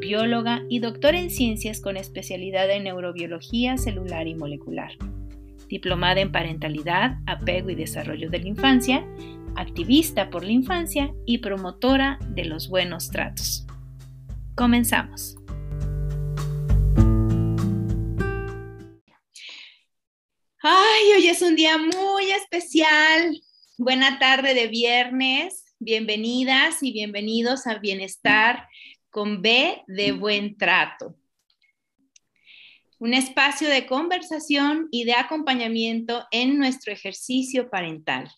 bióloga y doctora en ciencias con especialidad en neurobiología celular y molecular. Diplomada en parentalidad, apego y desarrollo de la infancia, activista por la infancia y promotora de los buenos tratos. Comenzamos. Ay, hoy es un día muy especial. Buena tarde de viernes. Bienvenidas y bienvenidos a Bienestar con B de buen trato. Un espacio de conversación y de acompañamiento en nuestro ejercicio parental.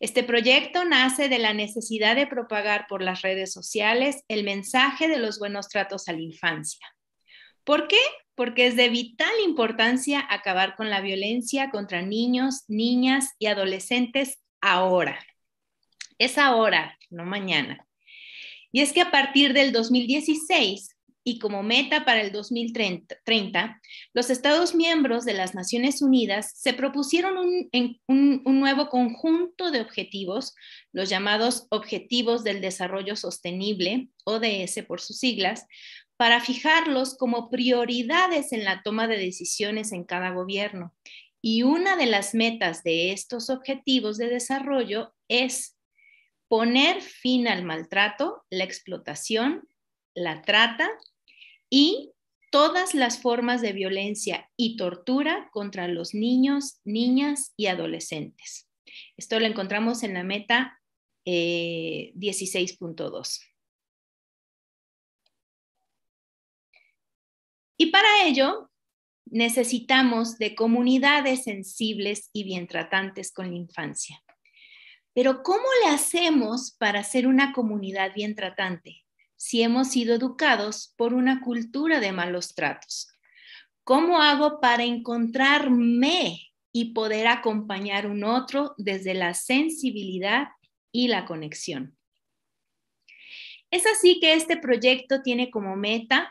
Este proyecto nace de la necesidad de propagar por las redes sociales el mensaje de los buenos tratos a la infancia. ¿Por qué? Porque es de vital importancia acabar con la violencia contra niños, niñas y adolescentes ahora. Es ahora, no mañana. Y es que a partir del 2016 y como meta para el 2030, los Estados miembros de las Naciones Unidas se propusieron un, un, nuevo conjunto de objetivos, los llamados Objetivos del Desarrollo Sostenible, ODS por sus siglas, para fijarlos como prioridades en la toma de decisiones en cada gobierno. Y una de las metas de estos objetivos de desarrollo es poner fin al maltrato, la explotación, la trata y todas las formas de violencia y tortura contra los niños, niñas y adolescentes. Esto lo encontramos en la meta 16.2. Eh, y para ello necesitamos de comunidades sensibles y bien tratantes con la infancia. Pero ¿cómo le hacemos para ser una comunidad bien tratante si hemos sido educados por una cultura de malos tratos? ¿Cómo hago para encontrarme y poder acompañar un otro desde la sensibilidad y la conexión? Es así que este proyecto tiene como meta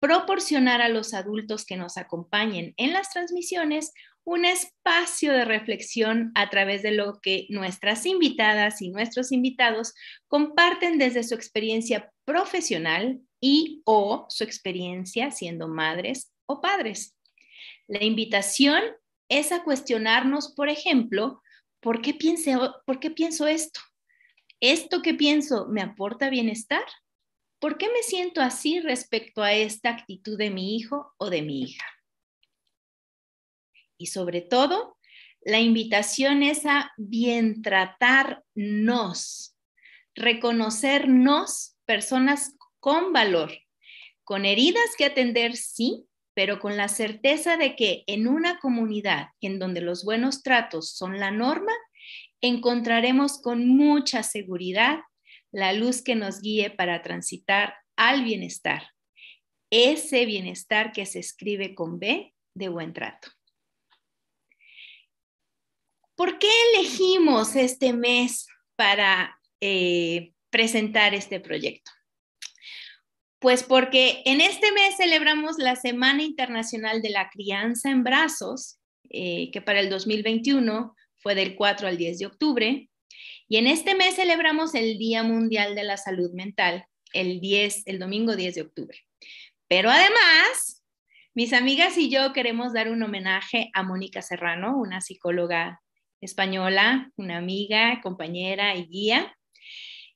proporcionar a los adultos que nos acompañen en las transmisiones un espacio de reflexión a través de lo que nuestras invitadas y nuestros invitados comparten desde su experiencia profesional y o su experiencia siendo madres o padres. La invitación es a cuestionarnos, por ejemplo, ¿por qué, ¿por qué pienso esto? ¿Esto que pienso me aporta bienestar? ¿Por qué me siento así respecto a esta actitud de mi hijo o de mi hija? Y sobre todo, la invitación es a bien tratarnos, reconocernos personas con valor, con heridas que atender, sí, pero con la certeza de que en una comunidad en donde los buenos tratos son la norma, encontraremos con mucha seguridad la luz que nos guíe para transitar al bienestar, ese bienestar que se escribe con B de buen trato. ¿Por qué elegimos este mes para eh, presentar este proyecto? Pues porque en este mes celebramos la Semana Internacional de la Crianza en Brazos, eh, que para el 2021 fue del 4 al 10 de octubre. Y en este mes celebramos el Día Mundial de la Salud Mental, el, 10, el domingo 10 de octubre. Pero además, mis amigas y yo queremos dar un homenaje a Mónica Serrano, una psicóloga española, una amiga, compañera y guía,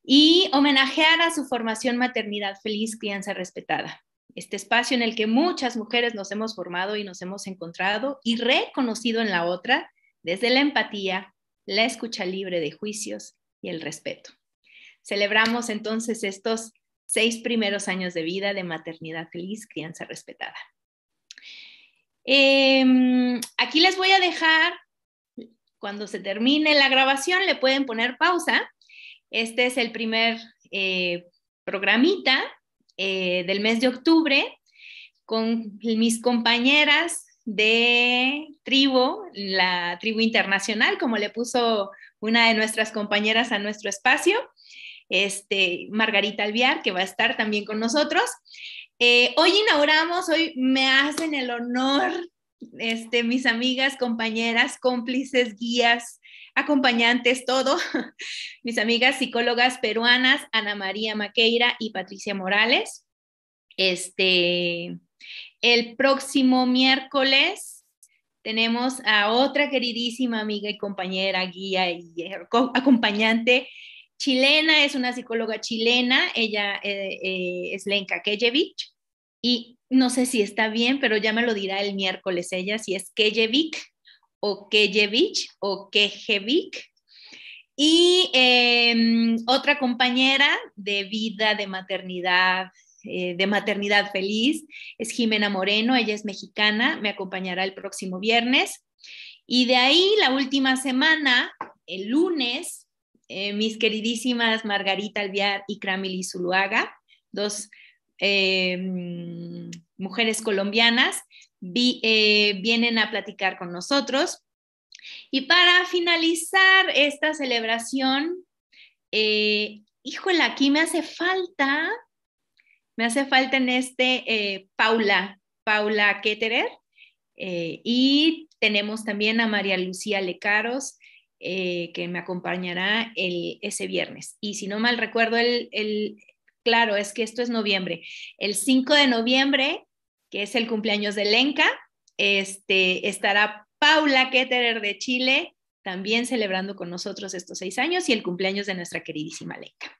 y homenajear a su formación Maternidad Feliz, Crianza Respetada. Este espacio en el que muchas mujeres nos hemos formado y nos hemos encontrado y reconocido en la otra desde la empatía, la escucha libre de juicios y el respeto. Celebramos entonces estos seis primeros años de vida de Maternidad Feliz, Crianza Respetada. Em, aquí les voy a dejar cuando se termine la grabación le pueden poner pausa. Este es el primer eh, programita eh, del mes de octubre con mis compañeras de tribu, la tribu internacional, como le puso una de nuestras compañeras a nuestro espacio, este, Margarita Alviar, que va a estar también con nosotros. Eh, hoy inauguramos, hoy me hacen el honor, este, mis amigas, compañeras, cómplices, guías, acompañantes, todo, mis amigas psicólogas peruanas, Ana María Maqueira y Patricia Morales. Este, el próximo miércoles tenemos a otra queridísima amiga y compañera, guía y acompañante chilena, es una psicóloga chilena, ella eh, eh, es Lenka Kejevich y no sé si está bien, pero ya me lo dirá el miércoles ella, si es Kejevich o Kejevich o Kejevich. Y em, otra compañera de vida, de maternidad, eh, de maternidad feliz es Jimena Moreno, ella es mexicana, me acompañará el próximo viernes. Y de ahí la última semana, el lunes, eh, mis queridísimas Margarita Alviar y Cramily Zuluaga, dos em, mujeres colombianas, eh, vienen a platicar con nosotros. Y para finalizar esta celebración, híjole, aquí me hace falta me hace falta en este eh, Paula, Paula Ketterer. Eh, y tenemos también a María Lucía Lecaros, eh, que me acompañará el, ese viernes. Y si no mal recuerdo, el, el, claro, es que esto es noviembre. El 5 de noviembre, que es el cumpleaños de Lenca, este, estará Paula Ketterer de Chile, también celebrando con nosotros estos seis años y el cumpleaños de nuestra queridísima Lenca.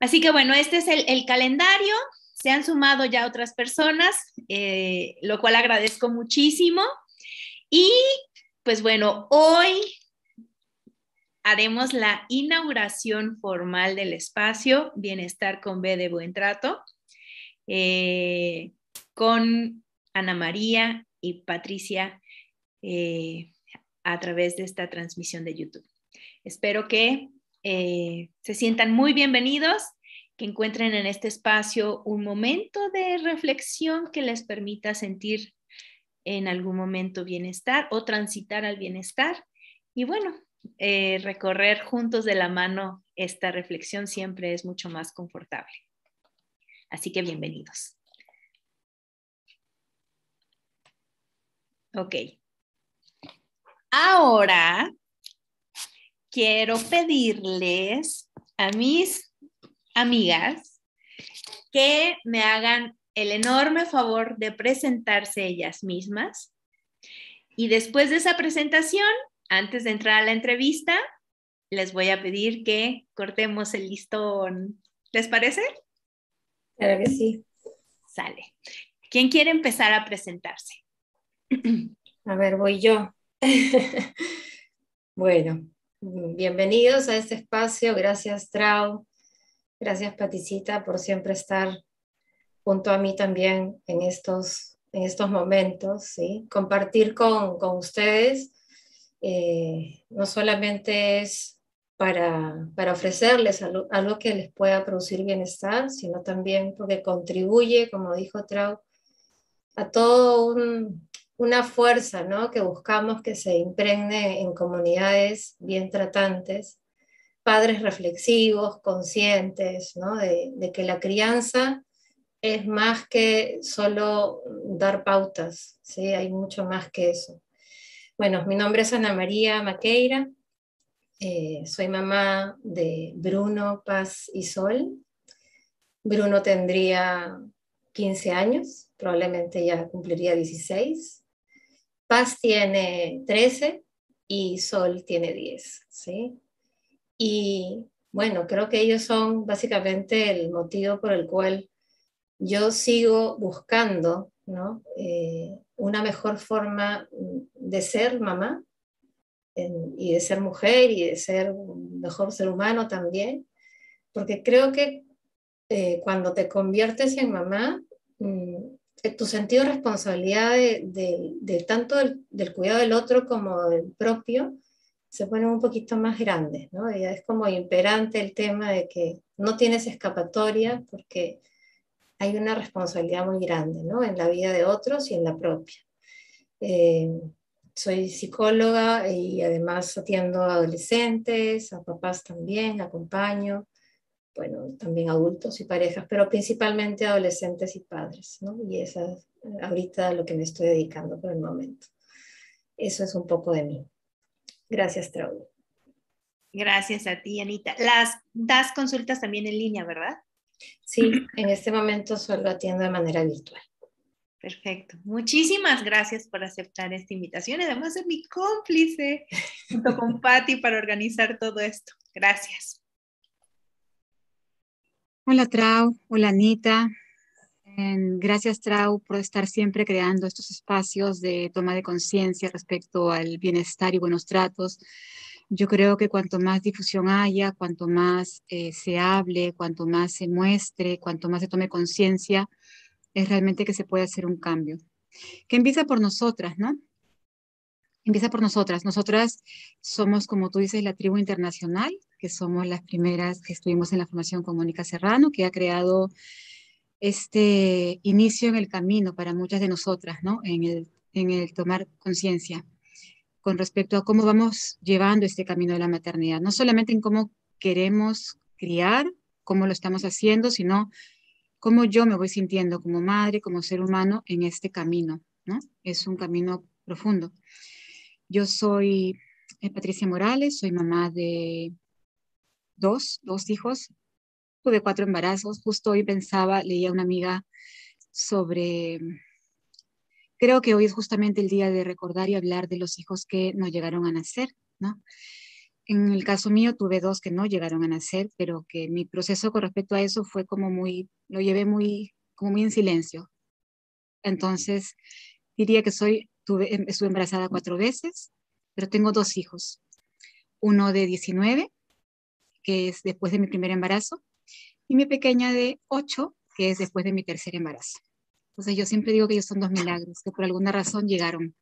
Así que bueno, este es el, calendario. Se han sumado ya otras personas, eh, lo cual agradezco muchísimo. Y pues bueno, hoy haremos la inauguración formal del espacio Bienestar con B de Buen Trato eh, con Ana María y Patricia eh, a través de esta transmisión de YouTube. Espero que eh, se sientan muy bienvenidos, que encuentren en este espacio un momento de reflexión que les permita sentir en algún momento bienestar o transitar al bienestar. Y bueno, eh, recorrer juntos de la mano esta reflexión siempre es mucho más confortable. Así que bienvenidos. Ok. Ahora quiero pedirles a mis amigas que me hagan el enorme favor de presentarse ellas mismas. Y después de esa presentación, antes de entrar a la entrevista, les voy a pedir que cortemos el listón. ¿Les parece? Claro que sí. Sale. ¿Quién quiere empezar a presentarse? A ver, voy yo. bueno, Bienvenidos a este espacio. Gracias, Trau. Gracias, Paticita, por siempre estar junto a mí también en estos, en estos momentos. ¿sí? Compartir con, con ustedes eh, no solamente es para, para ofrecerles algo, algo, que les pueda producir bienestar, sino también porque contribuye, como dijo Trau, a todo un, una fuerza ¿no? que buscamos que se impregne en comunidades bien tratantes, padres reflexivos, conscientes ¿no? de, que la crianza es más que solo dar pautas, ¿sí? hay mucho más que eso. Bueno, mi nombre es Ana María Maqueira, eh, soy mamá de Bruno, Paz y Sol. Bruno tendría 15 años, probablemente ya cumpliría 16. Paz tiene 13 y Sol tiene 10, ¿sí? Y bueno, creo que ellos son básicamente el motivo por el cual yo sigo buscando ¿no? Eh, una mejor forma de ser mamá y de ser mujer y de ser un mejor ser humano también, porque creo que eh, cuando te conviertes en mamá, mm, tu sentido de responsabilidad de, tanto del, cuidado del otro como del propio se pone un poquito más grande, ¿no? es como imperante el tema de que no tienes escapatoria porque hay una responsabilidad muy grande, ¿no? En la vida de otros y en la propia. Eh, soy psicóloga y además atiendo a adolescentes, a papás también, acompaño, bueno, también adultos y parejas, pero principalmente adolescentes y padres, ¿no? Y esa es ahorita lo que me estoy dedicando por el momento. Eso es un poco de mí. Gracias, Traudy. Gracias a ti, Anita. Las das consultas también en línea, ¿verdad? Sí, en este momento solo atiendo de manera virtual. Perfecto. Muchísimas gracias por aceptar esta invitación. Además, ser mi cómplice junto con Patti para organizar todo esto. Gracias. Hola, Trau. Hola, Anita. Gracias, Trau, por estar siempre creando estos espacios de toma de conciencia respecto al bienestar y buenos tratos. Yo creo que cuanto más difusión haya, cuanto más eh, se hable, cuanto más se muestre, cuanto más se tome conciencia, es realmente que se puede hacer un cambio. Que empieza por nosotras, ¿no? Empieza por nosotras. Nosotras somos, como tú dices, la tribu internacional, que somos las primeras que estuvimos en la formación con Mónica Serrano, que ha creado este inicio en el camino para muchas de nosotras, ¿no? En el, en el tomar conciencia con respecto a cómo vamos llevando este camino de la maternidad. No solamente en cómo queremos criar, cómo lo estamos haciendo, sino cómo yo me voy sintiendo como madre, como ser humano en este camino, ¿no? Es un camino profundo. Yo soy eh, Patricia Morales, soy mamá de dos, dos hijos, tuve cuatro embarazos, justo hoy pensaba, leía una amiga sobre, creo que hoy es justamente el día de recordar y hablar de los hijos que no llegaron a nacer, ¿no? En el caso mío tuve dos que no llegaron a nacer, pero que mi proceso con respecto a eso fue como muy, lo llevé muy, como muy en silencio. Entonces, diría que soy, tuve, em, estuve embarazada cuatro veces, pero tengo dos hijos. Uno de 19, que es después de mi primer embarazo, y mi pequeña de 8, que es después de mi tercer embarazo. Entonces, yo siempre digo que ellos son dos milagros, que por alguna razón llegaron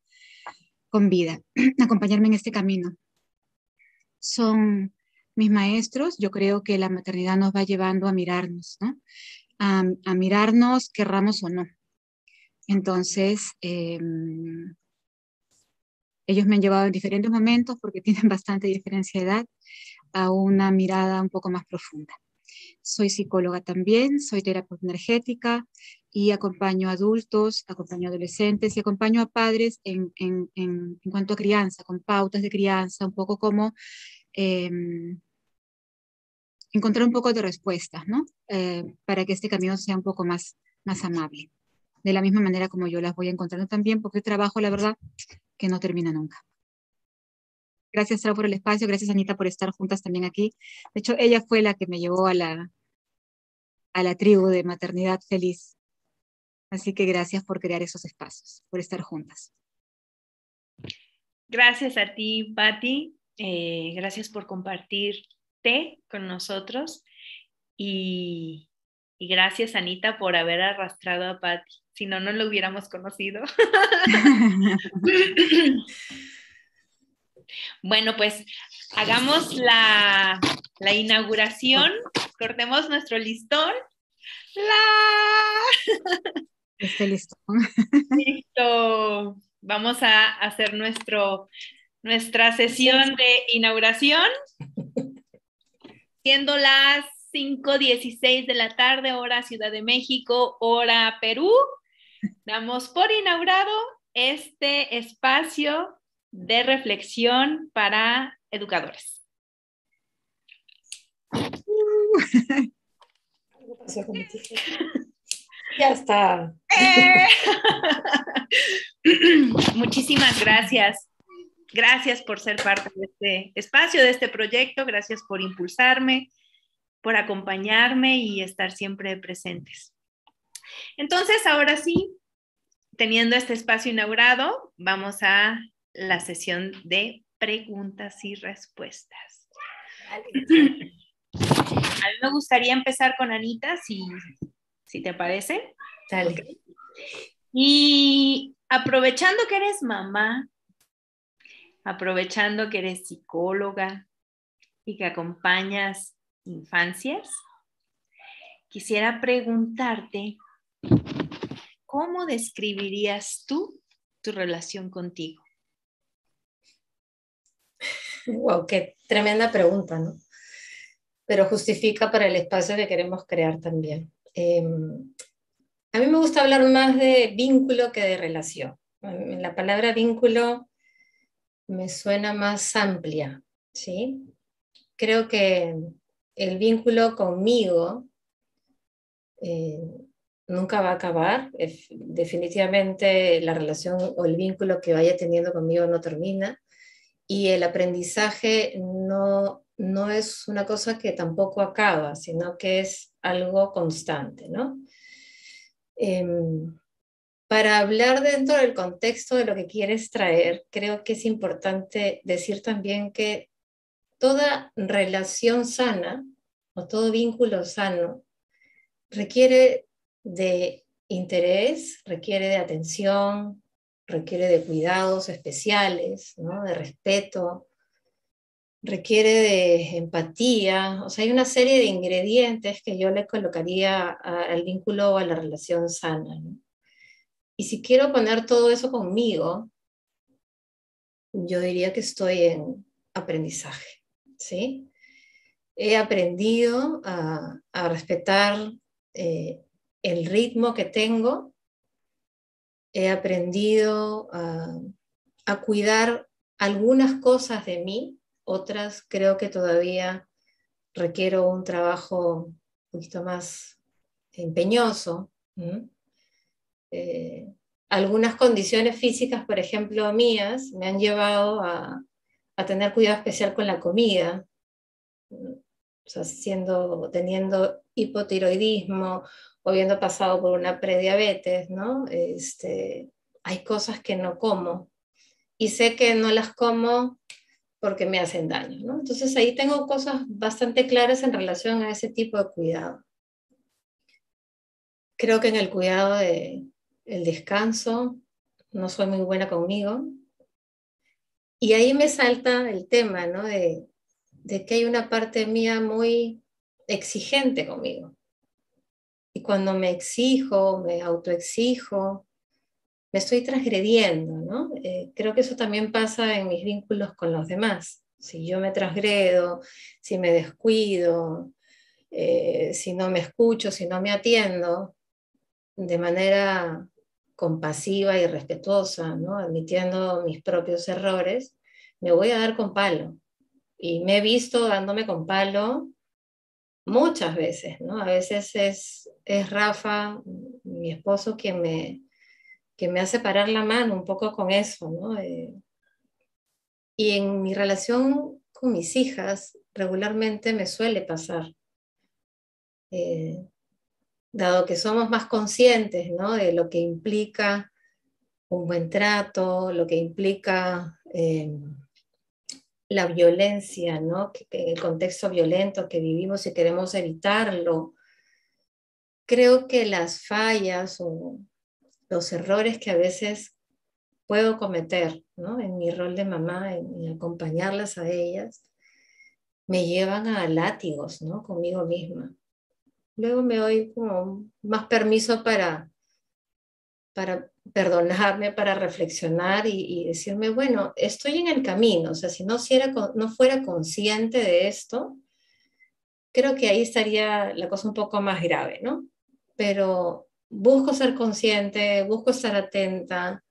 con vida, a acompañarme en este camino son mis maestros. Yo creo que la maternidad nos va llevando a mirarnos, ¿no? A, mirarnos, querramos o no. Entonces, em, ellos me han llevado en diferentes momentos, porque tienen bastante diferencia de edad, a una mirada un poco más profunda. Soy psicóloga también, soy terapeuta energética y acompaño a adultos, acompaño a adolescentes y acompaño a padres en, en, en, cuanto a crianza, con pautas de crianza, un poco como em, encontrar un poco de respuestas, ¿no? Eh, para que este camino sea un poco más, más amable. De la misma manera como yo las voy encontrando también, porque trabajo, la verdad, que no termina nunca. Gracias, Sara, por el espacio. Gracias, Anita, por estar juntas también aquí. De hecho, ella fue la que me llevó a la, a la tribu de maternidad feliz. Así que gracias por crear esos espacios, por estar juntas. Gracias a ti, Patti. Eh, gracias por compartirte con nosotros. Y, y, gracias, Anita, por haber arrastrado a Patti. Si no, no lo hubiéramos conocido. Bueno, pues hagamos la, inauguración, cortemos nuestro listón. ¡La! Este listón. Listo. Vamos a hacer nuestro, nuestra sesión de inauguración, siendo las 5.16 de la tarde, hora Ciudad de México, hora Perú. Damos por inaugurado este espacio de reflexión para educadores. ya está. Eh. Muchísimas gracias. Gracias por ser parte de este espacio, de este proyecto. Gracias por impulsarme, por acompañarme y estar siempre presentes. Entonces, ahora sí, teniendo este espacio inaugurado, vamos a la sesión de preguntas y respuestas. A mí me gustaría empezar con Anita, si, si te parece. Y aprovechando que eres mamá, aprovechando que eres psicóloga y que acompañas infancias, quisiera preguntarte, ¿cómo describirías tú tu relación contigo? Wow, qué tremenda pregunta, ¿no? Pero justifica para el espacio que queremos crear también. Em, a mí me gusta hablar más de vínculo que de relación. La palabra vínculo me suena más amplia, ¿sí? Creo que el vínculo conmigo eh, nunca va a acabar. Definitivamente la relación o el vínculo que vaya teniendo conmigo no termina. Y el aprendizaje no, no es una cosa que tampoco acaba, sino que es algo constante, ¿no? Em, para hablar dentro del contexto de lo que quieres traer, creo que es importante decir también que toda relación sana o todo vínculo sano requiere de interés, requiere de atención, requiere de cuidados especiales, de respeto, requiere de empatía, o sea, hay una serie de ingredientes que yo le colocaría al vínculo o a la relación sana. Y si quiero poner todo eso conmigo, yo diría que estoy en aprendizaje, ¿sí? He aprendido a, respetar eh, el ritmo que tengo, he aprendido a, cuidar algunas cosas de mí, otras creo que todavía requiero un trabajo un poquito más empeñoso. Eh, algunas condiciones físicas, por ejemplo, mías, me han llevado a, tener cuidado especial con la comida, o sea, siendo, teniendo hipotiroidismo o habiendo pasado por una prediabetes, ¿no? Este, hay cosas que no como y sé que no las como porque me hacen daño, ¿no? Entonces ahí tengo cosas bastante claras en relación a ese tipo de cuidado. Creo que en el cuidado de el descanso no soy muy buena conmigo. Y ahí me salta el tema, ¿no? De, de que hay una parte mía muy exigente conmigo. Y cuando me exijo, me autoexijo, me estoy transgrediendo, ¿no? Eh, creo que eso también pasa en mis vínculos con los demás. Si yo me transgredo, si me descuido, eh, si no me escucho, si no me atiendo de manera compasiva y respetuosa, ¿no? admitiendo mis propios errores, me voy a dar con palo. Y me he visto dándome con palo muchas veces, ¿no? A veces es, es Rafa, mi esposo, quien me, que me hace parar la mano un poco con eso, ¿no? Eh, y en mi relación con mis hijas, regularmente me suele pasar. Eh, dado que somos más conscientes ¿no? de lo que implica un buen trato, lo que implica eh, la violencia, ¿no? el contexto violento que vivimos y queremos evitarlo. Creo que las fallas o los errores que a veces puedo cometer ¿no? en mi rol de mamá, en, acompañarlas a ellas, me llevan a látigos ¿no? conmigo misma. Luego me doy como más permiso para, para perdonarme, para reflexionar y, decirme, bueno, estoy en el camino, o sea, si no, no fuera consciente de esto, creo que ahí estaría la cosa un poco más grave, ¿no? Pero busco ser consciente, busco estar atenta.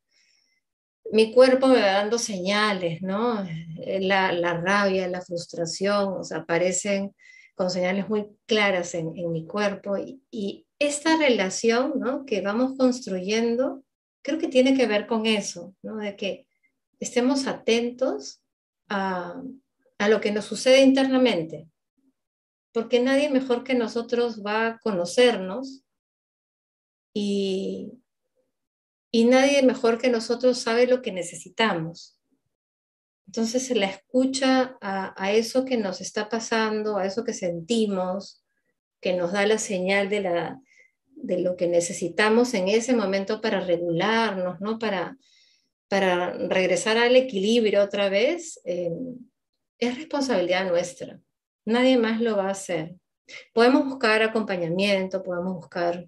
Mi cuerpo me va dando señales, ¿no? La, la rabia, la frustración, o sea, aparecen con señales muy claras en, en mi cuerpo. Y, y, esta relación, ¿no? Que vamos construyendo, creo que tiene que ver con eso, ¿no? De que estemos atentos a, a lo que nos sucede internamente. Porque nadie mejor que nosotros va a conocernos y, y nadie mejor que nosotros sabe lo que necesitamos. Entonces se la escucha a, eso que nos está pasando, a eso que sentimos, que nos da la señal de, la, de lo que necesitamos en ese momento para regularnos, ¿no? para, para regresar al equilibrio otra vez, eh, es responsabilidad nuestra. Nadie más lo va a hacer. Podemos buscar acompañamiento, podemos buscar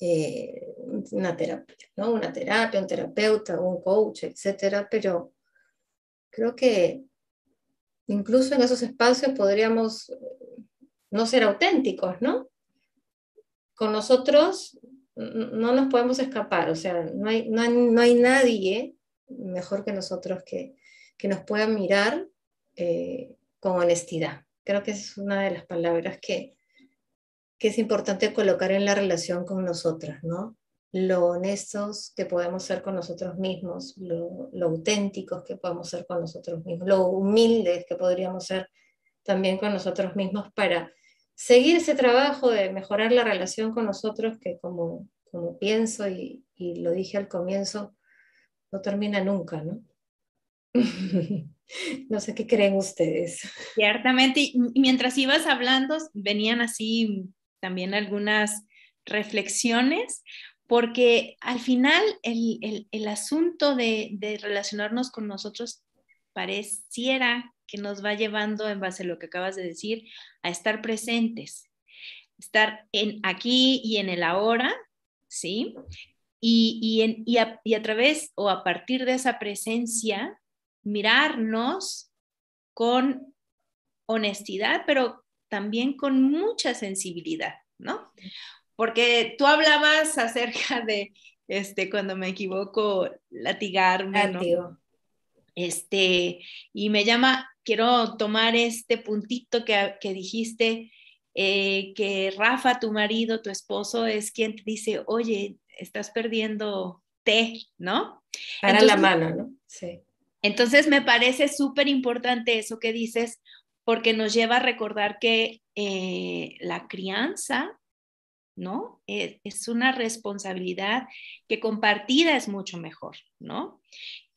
eh, una terapia, ¿no? Una terapia, un terapeuta, un coach, etcétera, pero creo que incluso en esos espacios podríamos eh, no ser auténticos, ¿no? Con nosotros no nos podemos escapar, o sea, no hay, no hay, nadie mejor que nosotros que, que nos pueda mirar eh, con honestidad. Creo que es una de las palabras que, que es importante colocar en la relación con nosotras, ¿no? Lo honestos que podemos ser con nosotros mismos, lo, lo auténticos que podemos ser con nosotros mismos, lo humildes que podríamos ser también con nosotros mismos para seguir ese trabajo de mejorar la relación con nosotros que como, como pienso y, y lo dije al comienzo, no termina nunca, ¿no? no sé qué creen ustedes. Ciertamente, y mientras ibas hablando, venían así también algunas reflexiones, porque al final el, asunto de, de, relacionarnos con nosotros pareciera que nos va llevando, en base a lo que acabas de decir, a estar presentes, estar en aquí y en el ahora, ¿sí? Y, y, en, y, a, y a través o a partir de esa presencia, mirarnos con honestidad, pero también con mucha sensibilidad, ¿no? Porque tú hablabas acerca de, este, cuando me equivoco, latigarme, ¿no? Este, y me llama, quiero tomar este puntito que, que dijiste, eh, que Rafa, tu marido, tu esposo, es quien te dice, oye, estás perdiendo té, ¿no? Para la mano, ¿no? Sí. Entonces me parece súper importante eso que dices, porque nos lleva a recordar que eh, la crianza, ¿no? Es, es, una responsabilidad que compartida es mucho mejor, ¿no?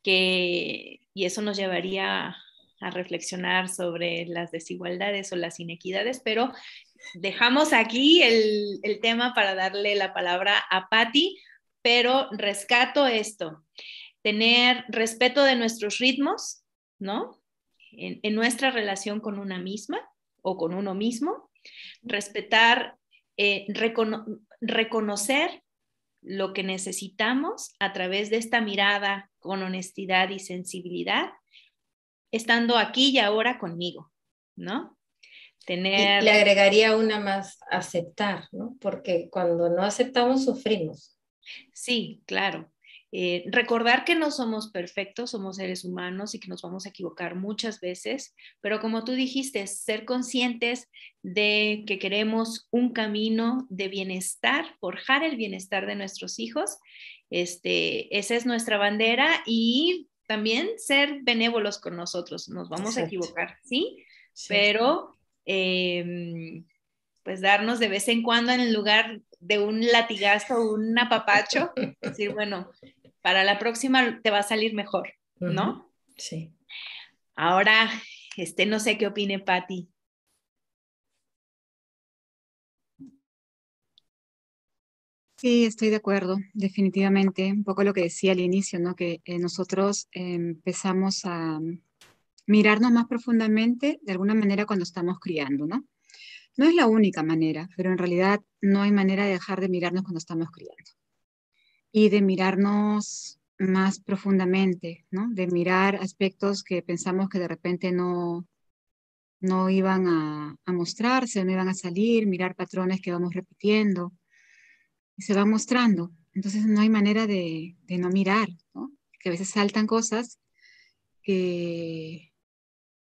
Que, y eso nos llevaría a reflexionar sobre las desigualdades o las inequidades, pero dejamos aquí el, el tema para darle la palabra a Patti, pero rescato esto, tener respeto de nuestros ritmos, ¿no? en, nuestra relación con una misma o con uno mismo, respetar, eh, reconocer lo que necesitamos a través de esta mirada con honestidad y sensibilidad, estando aquí y ahora conmigo, ¿no? Tener... Le agregaría una más, aceptar, ¿no? Porque cuando no aceptamos, sufrimos. Sí, claro. Eh, recordar que no somos perfectos, somos seres humanos y que nos vamos a equivocar muchas veces, pero como tú dijiste, ser conscientes de que queremos un camino de bienestar, forjar el bienestar de nuestros hijos. Este, esa es nuestra bandera y también ser benévolos con nosotros. Nos vamos a equivocar, ¿sí? Pero em, pues darnos de vez en cuando en lugar de un latigazo o un apapacho, decir, bueno, para la próxima te va a salir mejor, ¿no? Sí. Ahora, este, no sé qué opine Patti. Sí, estoy de acuerdo, definitivamente. Un poco lo que decía al inicio, ¿no? Que eh, nosotros empezamos a mirarnos más profundamente de alguna manera cuando estamos criando, ¿no? No es la única manera, pero en realidad no hay manera de dejar de mirarnos cuando estamos criando y de mirarnos más profundamente, ¿no? De mirar aspectos que pensamos que de repente no, no iban a, mostrarse, no iban a salir, mirar patrones que vamos repitiendo y se van mostrando. Entonces no hay manera de, no mirar, ¿no? Que a veces saltan cosas que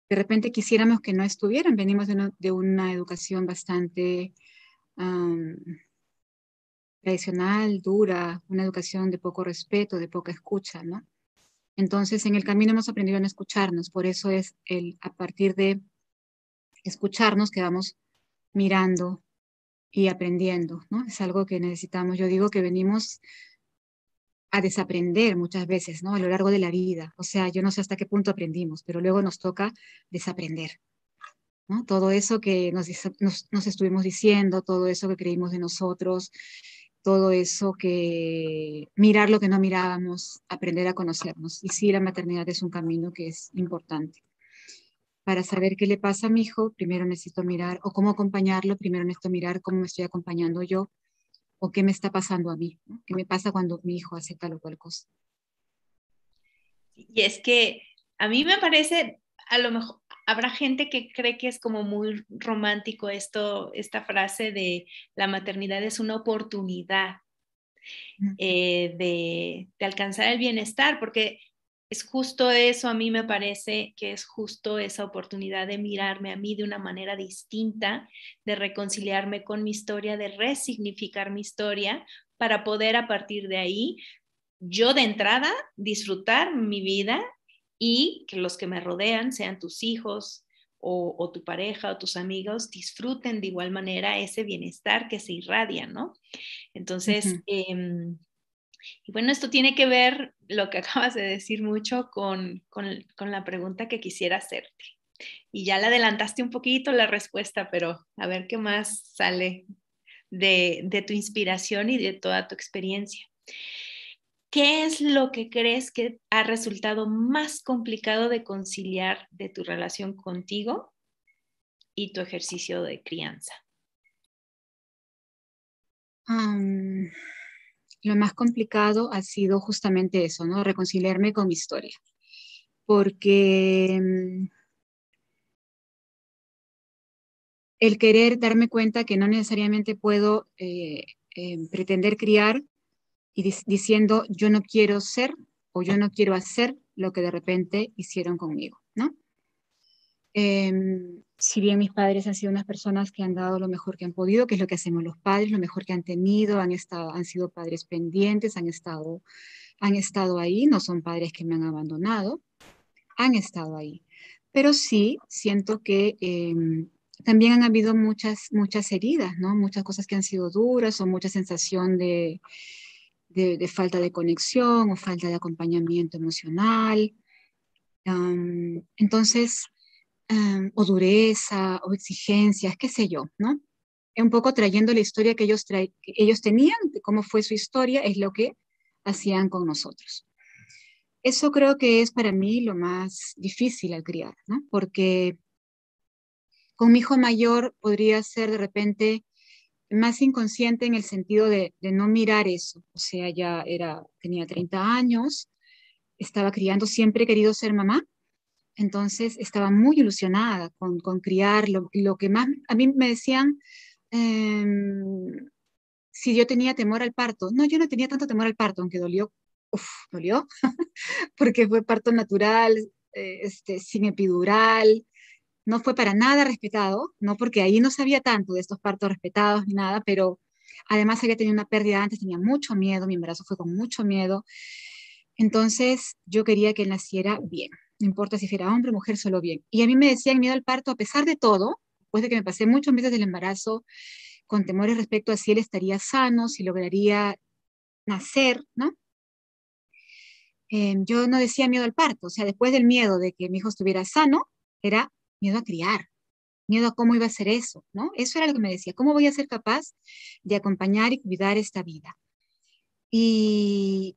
de repente quisiéramos que no estuvieran. Venimos de una, educación bastante tradicional, dura, una educación de poco respeto, de poca escucha, ¿no? Entonces, en el camino hemos aprendido a no escucharnos, por eso es el, a partir de escucharnos que vamos mirando y aprendiendo, ¿no? Es algo que necesitamos. Yo digo que venimos a desaprender muchas veces, ¿no? A lo largo de la vida. O sea, yo no sé hasta qué punto aprendimos, pero luego nos toca desaprender, ¿no? Todo eso que nos, nos, nos estuvimos diciendo, todo eso que creímos de nosotros, todo eso que mirar lo que no mirábamos, aprender a conocernos. Y sí, la maternidad es un camino que es importante. Para saber qué le pasa a mi hijo, primero necesito mirar, o cómo acompañarlo, primero necesito mirar cómo me estoy acompañando yo, o qué me está pasando a mí, qué me pasa cuando mi hijo hace tal o cual cosa. Y es que a mí me parece, a lo mejor, habrá gente que cree que es como muy romántico esto, esta frase de la maternidad es una oportunidad eh, de, de, alcanzar el bienestar, porque es justo eso, a mí me parece que es justo esa oportunidad de mirarme a mí de una manera distinta, de reconciliarme con mi historia, de resignificar mi historia para poder a partir de ahí, yo de entrada, disfrutar mi vida y que los que me rodean, sean tus hijos, o, tu pareja o tus amigos disfruten de igual manera ese bienestar que se irradia, ¿no? Entonces, y bueno, esto tiene que ver, lo que acabas de decir mucho, con, la pregunta que quisiera hacerte. Y ya le adelantaste un poquito la respuesta, pero a ver qué más sale de, tu inspiración y de toda tu experiencia. ¿Qué es lo que crees que ha resultado más complicado de conciliar de tu relación contigo y tu ejercicio de crianza? Lo más complicado ha sido justamente eso, ¿no? Reconciliarme con mi historia. Porque mm, el querer darme cuenta que no necesariamente puedo eh, eh, pretender criar y diciendo yo no quiero ser o yo no quiero hacer lo que de repente hicieron conmigo, ¿no? Em, si bien mis padres han sido unas personas que han dado lo mejor que han podido, que es lo que hacemos los padres, lo mejor que han tenido, han, estado, han sido padres pendientes, han estado, han estado ahí, no son padres que me han abandonado, han estado ahí. Pero sí siento que em, también han habido muchas, muchas heridas, ¿no? Muchas cosas que han sido duras o mucha sensación de, de, falta de conexión o falta de acompañamiento emocional. entonces, o dureza, o exigencias, qué sé yo, ¿no? Un poco trayendo la historia que ellos, que ellos tenían, cómo fue su historia, es lo que hacían con nosotros. Eso creo que es para mí lo más difícil al criar, ¿no? Porque con mi hijo mayor podría ser de repente más inconsciente en el sentido de, de, no mirar eso. O sea, ya era, tenía 30 años, estaba criando, siempre he querido ser mamá, entonces estaba muy ilusionada con, con criar. Lo, que más, a mí me decían, em, si yo tenía temor al parto. No, yo no tenía tanto temor al parto, aunque dolió, uf, dolió, porque fue parto natural, eh, este, sin epidural, no fue para nada respetado, no porque ahí no sabía tanto de estos partos respetados ni nada, pero además había tenido una pérdida antes, tenía mucho miedo, mi embarazo fue con mucho miedo. Entonces yo quería que él naciera bien, no importa si fuera hombre o mujer, solo bien. Y a mí me decían miedo al parto, a pesar de todo, después de que me pasé muchos meses del embarazo con temores respecto a si él estaría sano, si lograría nacer, ¿no? Em, yo no decía miedo al parto, o sea, después del miedo de que mi hijo estuviera sano, era miedo a criar, miedo a cómo iba a ser eso, ¿no? Eso era lo que me decía, ¿cómo voy a ser capaz de acompañar y cuidar esta vida? Y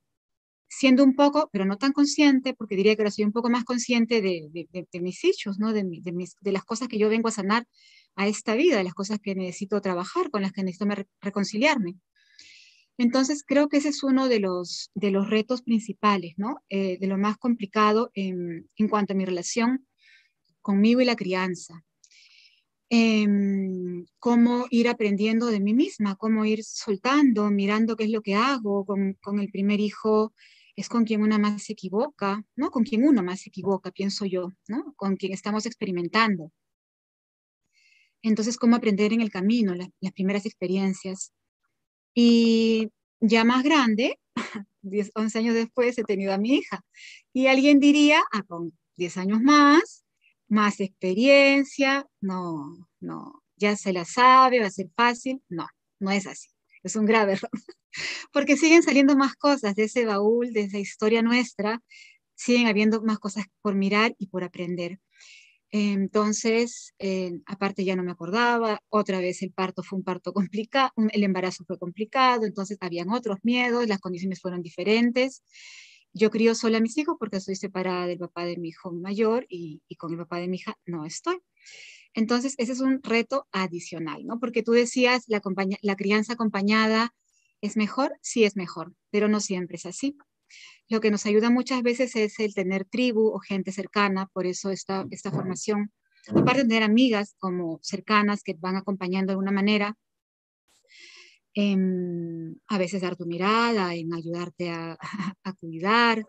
siendo un poco, pero no tan consciente, porque diría que ahora soy un poco más consciente de, mis hechos, ¿no? De, de, las cosas que yo vengo a sanar a esta vida, de las cosas que necesito trabajar, con las que necesito reconciliarme. Entonces, creo que ese es uno de los, de los retos principales, ¿no? Eh, de lo más complicado en, en cuanto a mi relación conmigo y la crianza. Em, cómo ir aprendiendo de mí misma, cómo ir soltando, mirando qué es lo que hago. Con, con, el primer hijo es con quien una más se equivoca, ¿no? Con quien uno más se equivoca, pienso yo, ¿no? Con quien estamos experimentando. Entonces, cómo aprender en el camino, las primeras experiencias. Y ya más grande, 10, 11 años después, he tenido a mi hija. Y alguien diría, ah, con 10 años más, más experiencia, no, no, ya se la sabe, va a ser fácil, no, no es así, es un grave error, porque siguen saliendo más cosas de ese baúl, de esa historia nuestra, siguen habiendo más cosas por mirar y por aprender. Entonces, eh, aparte ya no me acordaba, otra vez el parto fue un parto complicado, el embarazo fue complicado, entonces habían otros miedos, las condiciones fueron diferentes. Yo crío sola a mis hijos porque estoy separada del papá de mi hijo mayor y, con el papá de mi hija no estoy. Entonces, ese es un reto adicional, ¿no? Porque tú decías la, la crianza acompañada ¿Es mejor? Sí es mejor, pero no siempre es así. Lo que nos ayuda muchas veces es el tener tribu o gente cercana, por eso esta, esta formación. Aparte de tener amigas como cercanas que van acompañando de alguna manera, en a veces dar tu mirada, en ayudarte a, a cuidar.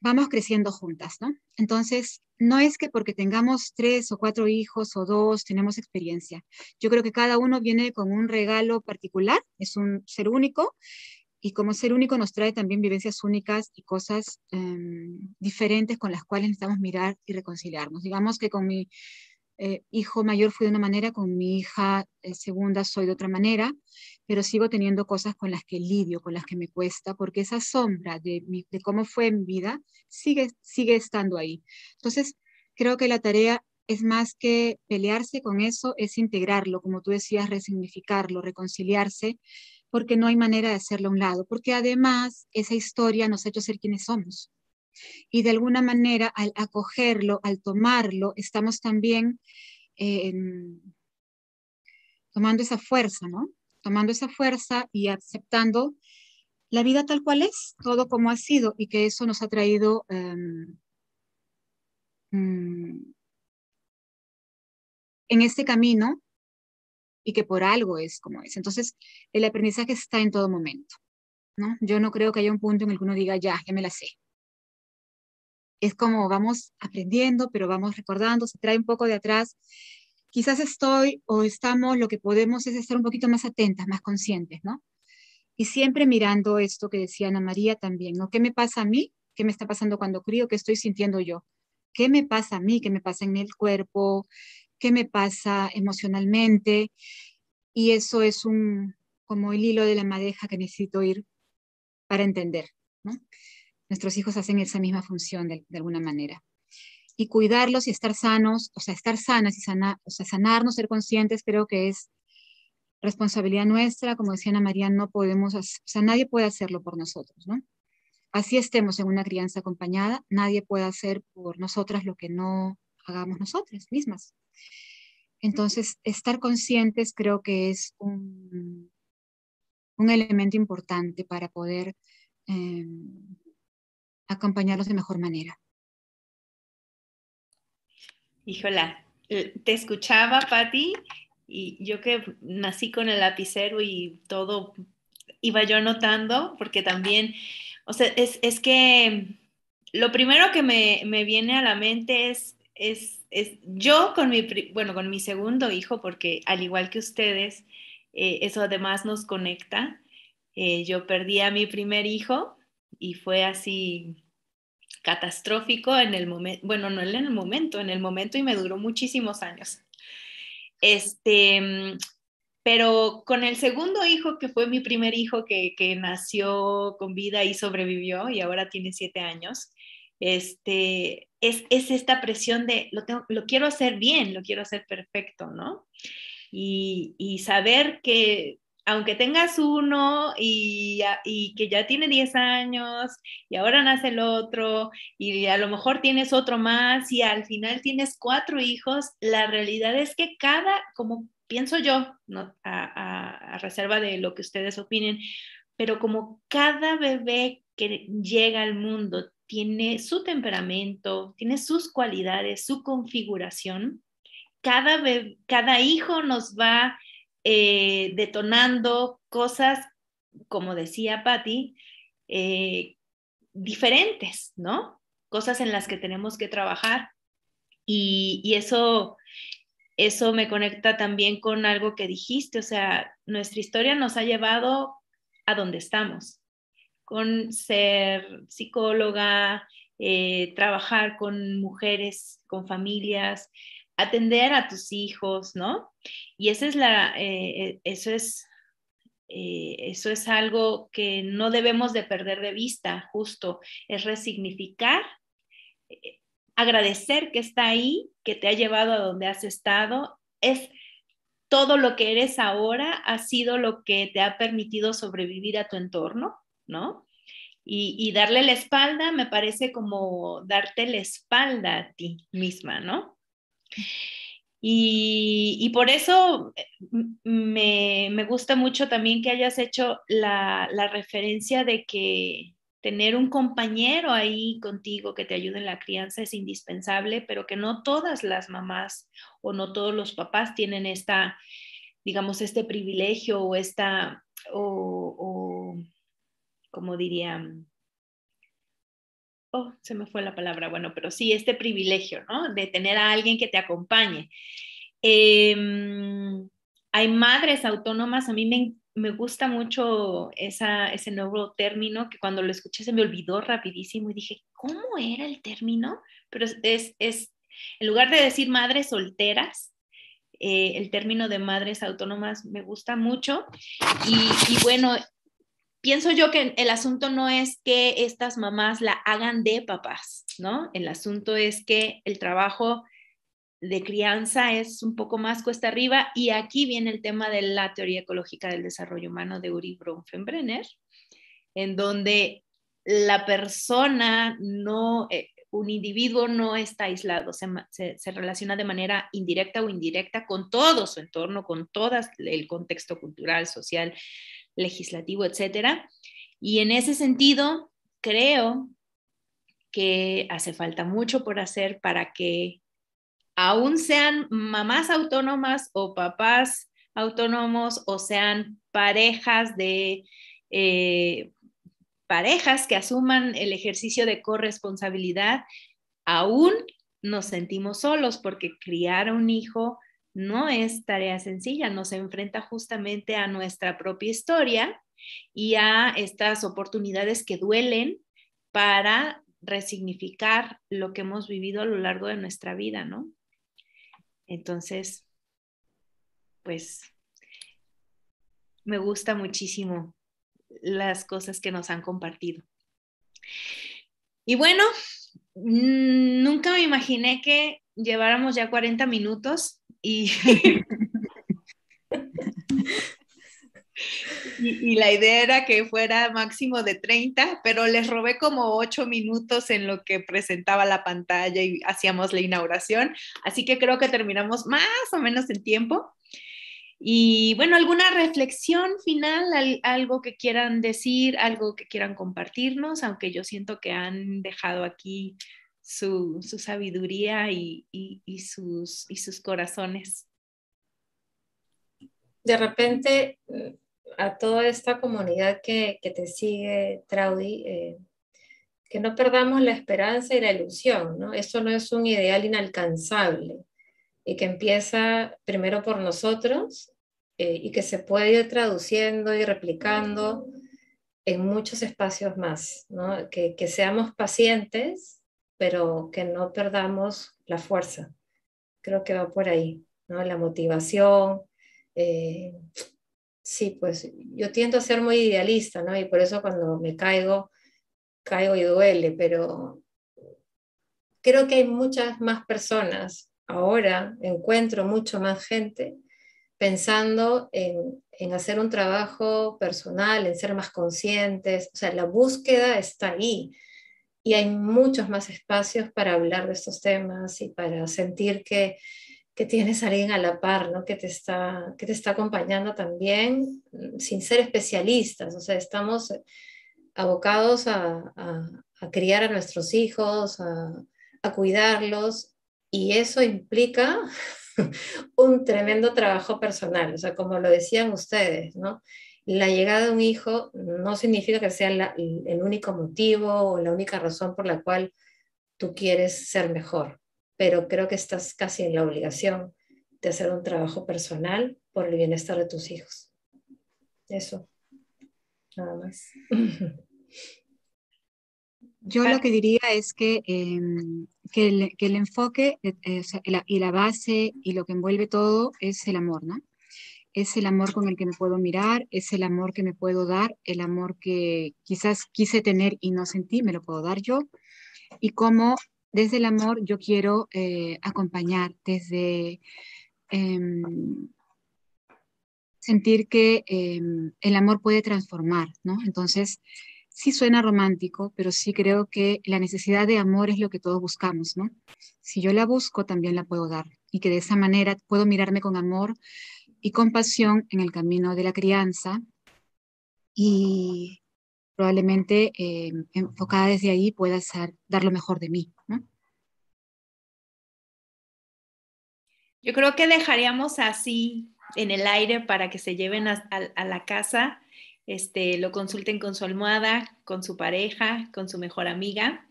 Vamos creciendo juntas, ¿no? Entonces, no es que porque tengamos tres o cuatro hijos o dos tenemos experiencia. Yo creo que cada uno viene con un regalo particular, es un ser único y como ser único nos trae también vivencias únicas y cosas em, diferentes con las cuales necesitamos mirar y reconciliarnos. Digamos que con mi eh, hijo mayor fui de una manera, con mi hija eh, segunda soy de otra manera, pero sigo teniendo cosas con las que lidio, con las que me cuesta, porque esa sombra de, cómo fue mi vida sigue, sigue estando ahí. Entonces, creo que la tarea es más que pelearse con eso, es integrarlo, como tú decías, resignificarlo, reconciliarse porque no hay manera de hacerlo a un lado, porque además esa historia nos ha hecho ser quienes somos. Y de alguna manera, al acogerlo, al tomarlo, estamos también tomando esa fuerza, ¿no? Tomando esa fuerza y aceptando la vida tal cual es, todo como ha sido, y que eso nos ha traído em, mm, en este camino y que por algo es como es. Entonces, el aprendizaje está en todo momento. ¿no? Yo no creo que haya un punto en el que uno diga, ya, ya me la sé. Es como vamos aprendiendo, pero vamos recordando, se trae un poco de atrás. Quizás estoy o estamos, lo que podemos es estar un poquito más atentas, más conscientes, ¿no? Y siempre mirando esto que decía Ana María también, ¿no? ¿Qué me pasa a mí? ¿Qué me está pasando cuando crío? ¿Qué estoy sintiendo yo? ¿Qué me pasa a mí? ¿Qué me pasa en el cuerpo? qué me pasa emocionalmente. Y eso es un, como el hilo de la madeja que necesito ir para entender. Nuestros hijos hacen esa misma función de, alguna manera. Y cuidarlos y estar sanos, o sea, estar sanas y sana, o sea, sanarnos, ser conscientes, creo que es responsabilidad nuestra. Como decía Ana María, no podemos, o sea, nadie puede hacerlo por nosotros, ¿no? Así estemos en una crianza acompañada, nadie puede hacer por nosotras lo que no hagamos nosotras mismas. Entonces, estar conscientes creo que es un, un elemento importante para poder eh, acompañarlos de mejor manera. Híjola, eh, te escuchaba, Patti, y yo que nací con el lapicero y todo iba yo anotando, porque también, o sea, es, es que lo primero que me, me, viene a la mente es, es es, yo con mi, bueno, con mi segundo hijo, porque al igual que ustedes, eh, eso además nos conecta. Eh, yo perdí a mi primer hijo y fue así catastrófico en el momento, bueno, no en el momento, en el momento y me duró muchísimos años. Este, pero con el segundo hijo, que fue mi primer hijo que, que nació con vida y sobrevivió y ahora tiene siete años, este, es, esta presión de lo, tengo, lo quiero hacer bien, lo quiero hacer perfecto, ¿no? Y, saber que aunque tengas uno y, y, que ya tiene 10 años y ahora nace el otro y a lo mejor tienes otro más y al final tienes cuatro hijos, la realidad es que cada, como pienso yo, ¿no? a, a reserva de lo que ustedes opinen, pero como cada bebé que llega al mundo tiene su temperamento, tiene sus cualidades, su configuración. Cada, cada hijo nos va eh, detonando cosas, como decía Patti, eh, diferentes, ¿no? Cosas en las que tenemos que trabajar. Y, y eso, eso me conecta también con algo que dijiste, o sea, nuestra historia nos ha llevado a donde estamos con ser psicóloga, eh, trabajar con mujeres, con familias, atender a tus hijos, ¿no? Y esa es la, eh, eh, eso es, eso es algo que no debemos de perder de vista, justo, es resignificar, agradecer que está ahí, que te ha llevado a donde has estado, es todo lo que eres ahora ha sido lo que te ha permitido sobrevivir a tu entorno, ¿no? Y, darle la espalda me parece como darte la espalda a ti misma, ¿no? Y, por eso eh, me, gusta mucho también que hayas hecho la, referencia de que tener un compañero ahí contigo que te ayude en la crianza es indispensable, pero que no todas las mamás o no todos los papás tienen esta, digamos, este privilegio o esta, o, o como dirían, oh, se me fue la palabra, bueno, pero sí, este privilegio, ¿no? De tener a alguien que te acompañe. Em, hay madres autónomas, a mí me, me gusta mucho esa, ese nuevo término que cuando lo escuché se me olvidó rapidísimo y dije, ¿cómo era el término? Pero es, es en lugar de decir madres solteras, eh, el término de madres autónomas me gusta mucho. Y, y, bueno, pienso yo que el asunto no es que estas mamás la hagan de papás, ¿no? El asunto es que el trabajo de crianza es un poco más cuesta arriba y aquí viene el tema de la teoría ecológica del desarrollo humano de Uri Bronfenbrenner, en donde la persona no, eh, un individuo no está aislado, se, se, relaciona de manera indirecta o indirecta con todo su entorno, con todo el contexto cultural, social, legislativo, etcétera. Y en ese sentido, creo que hace falta mucho por hacer para que aún sean mamás autónomas o papás autónomos o sean parejas de eh, parejas que asuman el ejercicio de corresponsabilidad, aún nos sentimos solos porque criar a un hijo no es tarea sencilla, nos enfrenta justamente a nuestra propia historia y a estas oportunidades que duelen para resignificar lo que hemos vivido a lo largo de nuestra vida, ¿no? Entonces, pues me gusta muchísimo las cosas que nos han compartido. Y bueno, nunca me imaginé que lleváramos ya 40 minutos Y, y, la idea era que fuera máximo de 30, pero les robé como 8 minutos en lo que presentaba la pantalla y hacíamos la inauguración, así que creo que terminamos más o menos en tiempo. Y bueno, alguna reflexión final, algo que quieran decir, algo que quieran compartirnos, aunque yo siento que han dejado aquí su, sabiduría y, sus, y sus corazones. De repente, mm, a toda esta comunidad que, te sigue, Traudy, eh, que no perdamos la esperanza y la ilusión, ¿no? Esto no es un ideal inalcanzable y que empieza primero por nosotros eh, y que se puede ir traduciendo y replicando en muchos espacios más, ¿no? que, que seamos pacientes pero que no perdamos la fuerza. Creo que va por ahí, ¿no? La motivación. Eh, sí, pues yo tiendo a ser muy idealista, ¿no? Y por eso cuando me caigo, caigo y duele, pero creo que hay muchas más personas. Ahora encuentro mucho más gente pensando en, en, hacer un trabajo personal, en ser más conscientes. O sea, la búsqueda está ahí y hay muchos más espacios para hablar de estos temas y para sentir que, que tienes a alguien a la par, ¿no? que, te está, que te está acompañando también sin ser especialistas. O sea, estamos abocados a, a, criar a nuestros hijos, a, a cuidarlos y eso implica un tremendo trabajo personal, o sea, como lo decían ustedes, ¿no? La llegada de un hijo no significa que sea el único motivo o la única razón por la cual tú quieres ser mejor, pero creo que estás casi en la obligación de hacer un trabajo personal por el bienestar de tus hijos. Eso, nada más. Yo lo que diría es que, em, que, el, enfoque eh, eh, y la base y lo que envuelve todo es el amor, ¿no? Es el amor con el que me puedo mirar, es el amor que me puedo dar, el amor que quizás quise tener y no sentí, me lo puedo dar yo. Y cómo desde el amor yo quiero eh, acompañar, desde em, sentir que em, el amor puede transformar, ¿no? Entonces, sí suena romántico, pero sí creo que la necesidad de amor es lo que todos buscamos, ¿no? Si yo la busco, también la puedo dar y que de esa manera puedo mirarme con amor y compasión en el camino de la crianza y probablemente eh, enfocada desde ahí pueda dar lo mejor de mí. Yo creo que dejaríamos así en el aire para que se lleven a, la casa, este, lo consulten con su almohada, con su pareja, con su mejor amiga.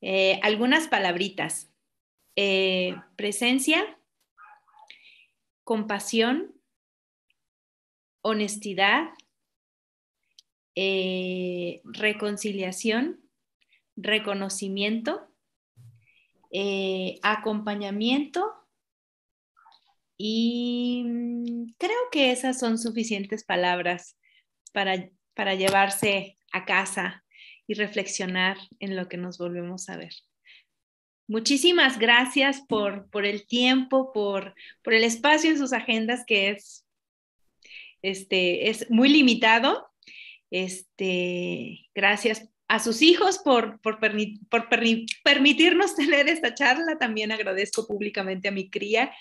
Eh, algunas palabritas. Eh, presencia, compasión, honestidad, eh, reconciliación, reconocimiento, acompañamiento y mm, creo que esas son suficientes palabras para, para llevarse a casa y reflexionar en lo que nos volvemos a ver. Muchísimas gracias por, por el tiempo, por, por, el espacio en sus agendas que es, este, es muy limitado. Este, gracias a sus hijos por, por, por permitirnos tener esta charla. También agradezco públicamente a mi cría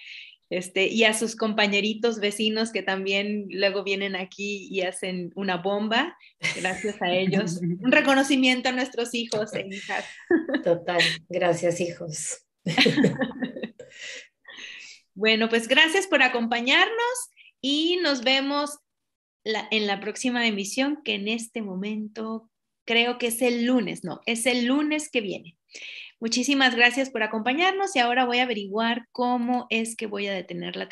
este, y a sus compañeritos vecinos que también luego vienen aquí y hacen una bomba. Gracias a ellos. Un reconocimiento a nuestros hijos e hijas. Total, gracias hijos. bueno, pues gracias por acompañarnos y nos vemos en la próxima emisión que en este momento creo que es el lunes, no, es el lunes que viene. Muchísimas gracias por acompañarnos y ahora voy a averiguar cómo es que voy a detener la.